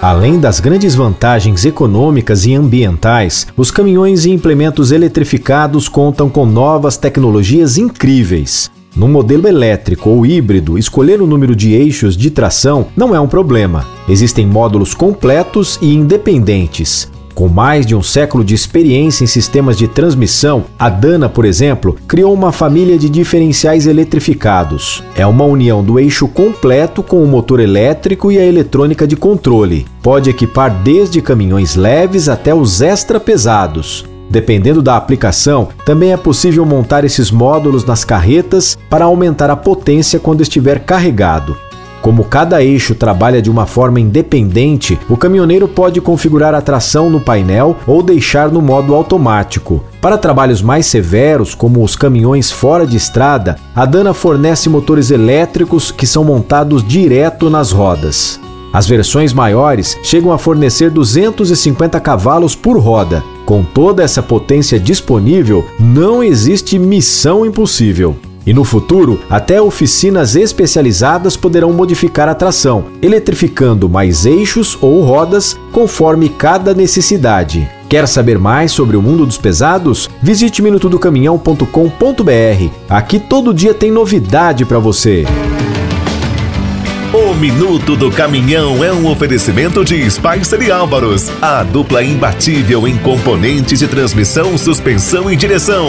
Além das grandes vantagens econômicas e ambientais, os caminhões e implementos eletrificados contam com novas tecnologias incríveis. No modelo elétrico ou híbrido, escolher o número de eixos de tração não é um problema. Existem módulos completos e independentes. Com mais de um século de experiência em sistemas de transmissão, a Dana, por exemplo, criou uma família de diferenciais eletrificados. É uma união do eixo completo com o motor elétrico e a eletrônica de controle. Pode equipar desde caminhões leves até os extra pesados. Dependendo da aplicação, também é possível montar esses módulos nas carretas para aumentar a potência quando estiver carregado. Como cada eixo trabalha de uma forma independente, o caminhoneiro pode configurar a tração no painel ou deixar no modo automático. Para trabalhos mais severos, como os caminhões fora de estrada, a Dana fornece motores elétricos que são montados direto nas rodas. As versões maiores chegam a fornecer 250 cavalos por roda. Com toda essa potência disponível, não existe missão impossível. E no futuro, até oficinas especializadas poderão modificar a tração, eletrificando mais eixos ou rodas conforme cada necessidade. Quer saber mais sobre o mundo dos pesados? Visite minutodocaminhão.com.br. Aqui todo dia tem novidade para você. O Minuto do Caminhão é um oferecimento de Spicer e Álvaros, a dupla imbatível em componentes de transmissão, suspensão e direção.